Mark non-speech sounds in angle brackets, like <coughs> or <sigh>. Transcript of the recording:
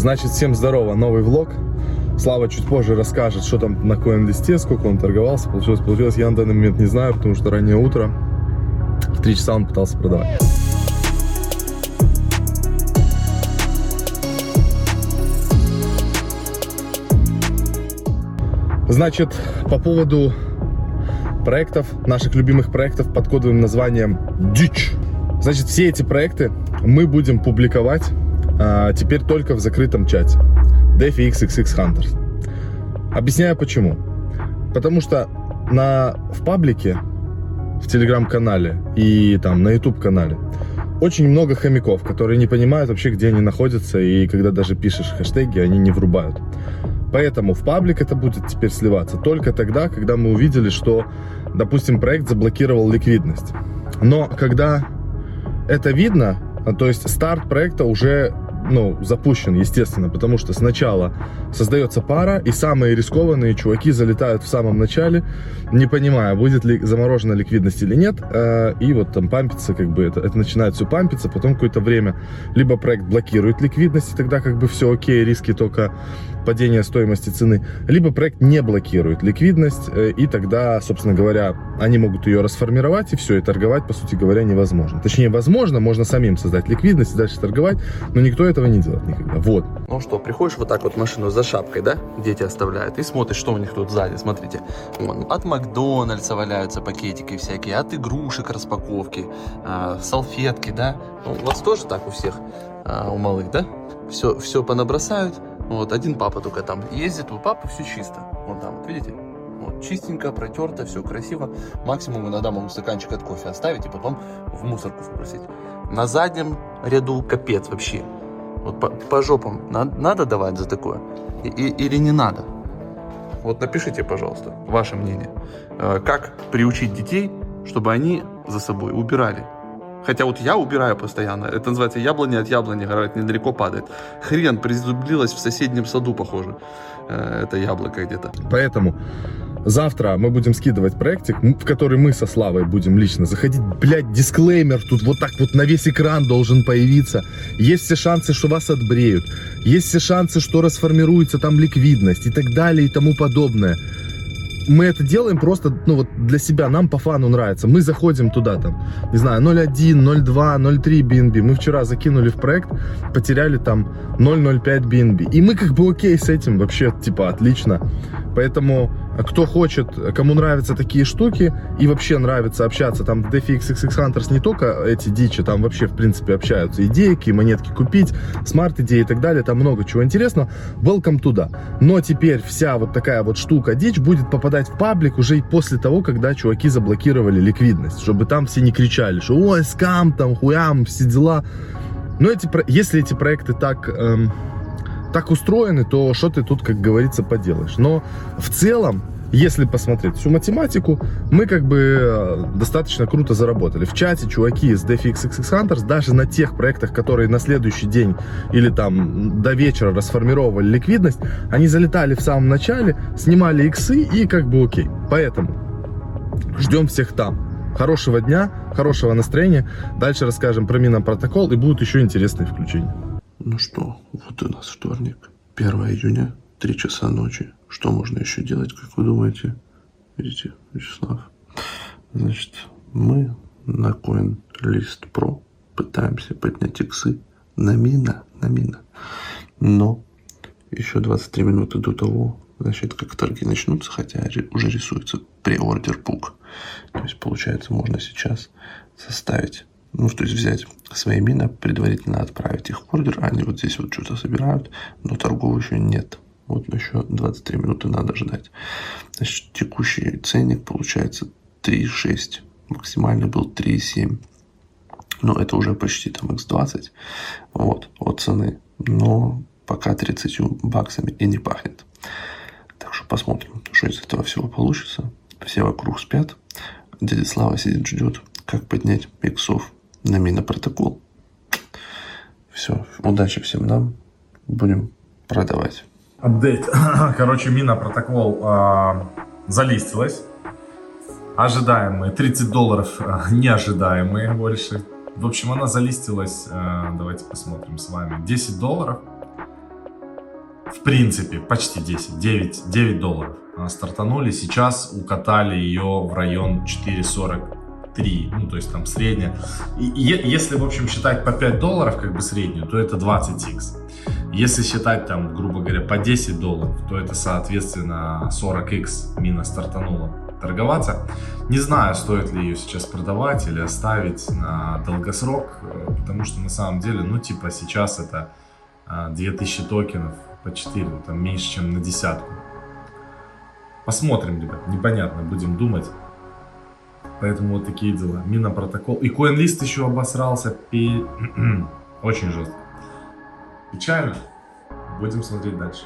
Значит, всем здорово, новый влог. Слава чуть позже расскажет, что там на CoinList, сколько он торговался. Получилось, получилось, я на данный момент не знаю, потому что раннее утро. В 3 часа он пытался продавать. Значит, по поводу проектов, наших любимых проектов под кодовым названием Дичь. Значит, все эти проекты мы будем публиковать а, теперь только в закрытом чате DeFi Hunters. Объясняю почему. Потому что на, в паблике, в телеграм-канале и там на YouTube канале очень много хомяков, которые не понимают вообще, где они находятся, и когда даже пишешь хэштеги, они не врубают. Поэтому в паблик это будет теперь сливаться только тогда, когда мы увидели, что, допустим, проект заблокировал ликвидность. Но когда это видно, то есть старт проекта уже ну, запущен, естественно, потому что сначала создается пара, и самые рискованные чуваки залетают в самом начале, не понимая, будет ли заморожена ликвидность или нет, э, и вот там пампится, как бы, это, это начинает все пампиться, потом какое-то время либо проект блокирует ликвидность, и тогда как бы все окей, риски только падения стоимости цены, либо проект не блокирует ликвидность, э, и тогда, собственно говоря, они могут ее расформировать, и все, и торговать, по сути говоря, невозможно. Точнее, возможно, можно самим создать ликвидность и дальше торговать, но никто этого не делает никогда. Вот. Ну что, приходишь вот так вот машину за шапкой, да, дети оставляют, и смотришь, что у них тут сзади, смотрите. От Макдональдса валяются пакетики всякие, от игрушек распаковки, э, салфетки, да. Ну, у вас тоже так у всех, э, у малых, да? Все, все понабросают, вот, один папа только там ездит, у папы все чисто. Вот там, видите? Вот, чистенько, протерто, все красиво. Максимум иногда могу стаканчик от кофе оставить и потом в мусорку спросить. На заднем ряду капец вообще. Вот по, по жопам надо, надо давать за такое? И, и, или не надо? Вот напишите, пожалуйста, ваше мнение. Э, как приучить детей, чтобы они за собой убирали Хотя вот я убираю постоянно. Это называется яблони от яблони, говорят, недалеко падает. Хрен призублилась в соседнем саду, похоже. Э, это яблоко где-то. Поэтому завтра мы будем скидывать проектик, в который мы со Славой будем лично заходить. Блять, дисклеймер тут вот так вот на весь экран должен появиться. Есть все шансы, что вас отбреют. Есть все шансы, что расформируется там ликвидность и так далее и тому подобное мы это делаем просто, ну вот для себя, нам по фану нравится. Мы заходим туда там, не знаю, 0.1, 0.2, 0.3 BNB. Мы вчера закинули в проект, потеряли там 0.05 BNB. И мы как бы окей с этим, вообще, типа, отлично. Поэтому кто хочет, кому нравятся такие штуки и вообще нравится общаться, там в DeFi XXX Hunters не только эти дичи, там вообще в принципе общаются идейки, монетки купить, смарт-идеи и так далее, там много чего интересного, welcome туда. Но теперь вся вот такая вот штука дичь будет попадать в паблик уже и после того, когда чуваки заблокировали ликвидность, чтобы там все не кричали, что ой, скам, там, хуям, все дела. Но эти, если эти проекты так... Эм, так устроены, то что ты тут, как говорится, поделаешь. Но в целом, если посмотреть всю математику, мы как бы э, достаточно круто заработали. В чате чуваки из DeFi XXX Hunters даже на тех проектах, которые на следующий день или там до вечера расформировали ликвидность, они залетали в самом начале, снимали иксы и как бы окей. Поэтому ждем всех там. Хорошего дня, хорошего настроения. Дальше расскажем про минопротокол и будут еще интересные включения. Ну что, вот у нас вторник, 1 июня, 3 часа ночи. Что можно еще делать, как вы думаете? Видите, Вячеслав? Значит, мы на CoinList Pro пытаемся поднять иксы на мина, на мина. Но еще 23 минуты до того, значит, как торги начнутся, хотя уже рисуется преордер пук. То есть, получается, можно сейчас составить ну, то есть взять свои мины, предварительно отправить их в ордер, они вот здесь вот что-то собирают, но торгов еще нет. Вот еще 23 минуты надо ждать. Значит, текущий ценник получается 3,6. Максимальный был 3,7. Но это уже почти там x20 вот, от цены. Но пока 30 баксами и не пахнет. Так что посмотрим, что из этого всего получится. Все вокруг спят. Дядя Слава сидит, ждет, как поднять иксов на минопротокол. Все, удачи всем нам. Будем продавать. Апдейт. <coughs> Короче, минопротокол э, залистилась. Ожидаемые 30 долларов, э, неожидаемые больше. В общем, она залистилась, э, давайте посмотрим с вами, 10 долларов. в принципе, почти 10, 9, 9 долларов а, стартанули. Сейчас укатали ее в район 4,43, ну, то есть там средняя. И, и если, в общем, считать по 5 долларов, как бы среднюю, то это 20x. Если считать там, грубо говоря, по 10 долларов, то это, соответственно, 40x мина стартанула торговаться. Не знаю, стоит ли ее сейчас продавать или оставить на долгосрок, э, потому что на самом деле, ну, типа, сейчас это 2000 а, токенов по 4, ну, там меньше, чем на десятку. Посмотрим, ребят, непонятно, будем думать. Поэтому вот такие дела. Мина протокол. И CoinList еще обосрался. Пи... <clears throat> Очень жестко. Печально. Будем смотреть дальше.